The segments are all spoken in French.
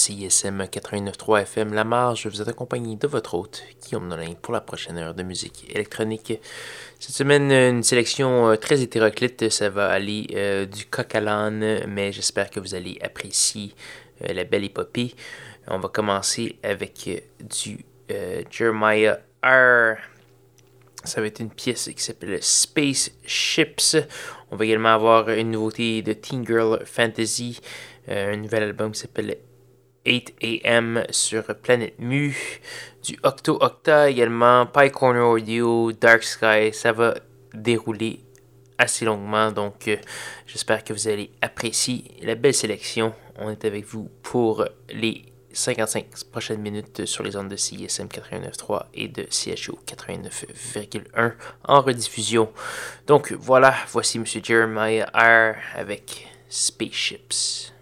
CISM 89.3 FM La Marge. Vous accompagné de votre hôte, Guillaume Nolin, pour la prochaine heure de musique électronique. Cette semaine, une sélection euh, très hétéroclite. Ça va aller euh, du coq à l'âne, mais j'espère que vous allez apprécier euh, la belle épopée. On va commencer avec du Jeremiah R. Ça va être une pièce qui s'appelle Space Ships. On va également avoir une nouveauté de Teen Girl Fantasy, un nouvel album qui s'appelle 8 AM sur Planet Mu, du Octo Octa également, Pie Corner Audio, Dark Sky. Ça va dérouler assez longuement, donc euh, j'espère que vous allez apprécier la belle sélection. On est avec vous pour les 55 prochaines minutes sur les ondes de CISM 89.3 et de CHO 89.1 en rediffusion. Donc voilà, voici M. Jeremiah R avec Spaceships.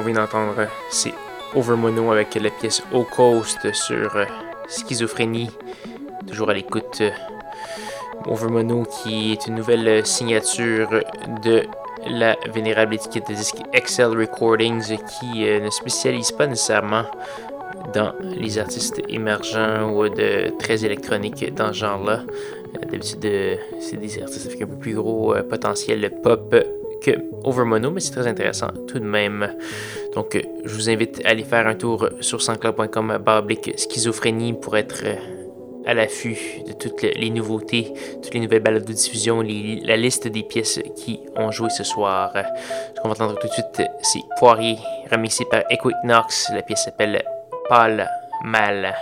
Vient d'entendre, c'est Overmono avec la pièce Au Coast sur euh, Schizophrénie. Toujours à l'écoute. Euh, Overmono qui est une nouvelle signature de la vénérable étiquette de disque Excel Recordings qui euh, ne spécialise pas nécessairement dans les artistes émergents ou de très électroniques dans ce genre-là. D'habitude, c'est des artistes avec un peu plus gros potentiel pop que Overmono, mais c'est très intéressant tout de même. Donc, euh, je vous invite à aller faire un tour sur sanscloud.com bablique schizophrénie pour être euh, à l'affût de toutes les nouveautés, toutes les nouvelles balades de diffusion, la liste des pièces qui ont joué ce soir. Ce qu'on va entendre tout de suite, c'est Poirier, remixé par Equinox. La pièce s'appelle Pâle Mal.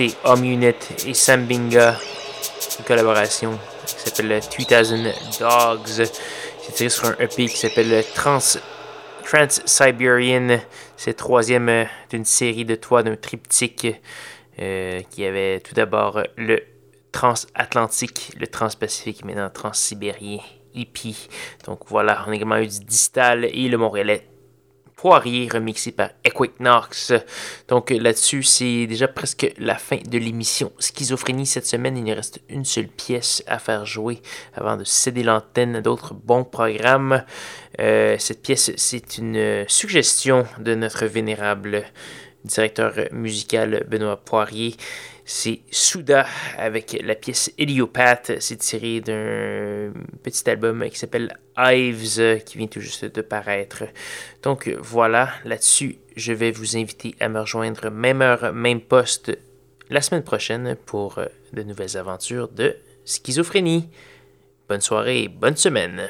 C'est Home Unit et Sambinga, une collaboration qui s'appelle 2000 Dogs. C'est tiré sur un EP qui s'appelle Trans, Trans-Siberian. C'est le troisième d'une série de trois, d'un triptyque euh, qui avait tout d'abord le transatlantique, le transpacifique, maintenant transsibérien, hippie. Donc voilà, on a également eu du distal et le montréalais Poirier, remixé par Equinox. Donc là-dessus, c'est déjà presque la fin de l'émission Schizophrénie cette semaine. Il nous reste une seule pièce à faire jouer avant de céder l'antenne à d'autres bons programmes. Euh, cette pièce, c'est une suggestion de notre vénérable directeur musical Benoît Poirier. C'est Souda avec la pièce Heliopath. C'est tiré d'un petit album qui s'appelle Ives qui vient tout juste de paraître. Donc voilà, là-dessus, je vais vous inviter à me rejoindre même heure, même poste la semaine prochaine pour de nouvelles aventures de schizophrénie. Bonne soirée, bonne semaine.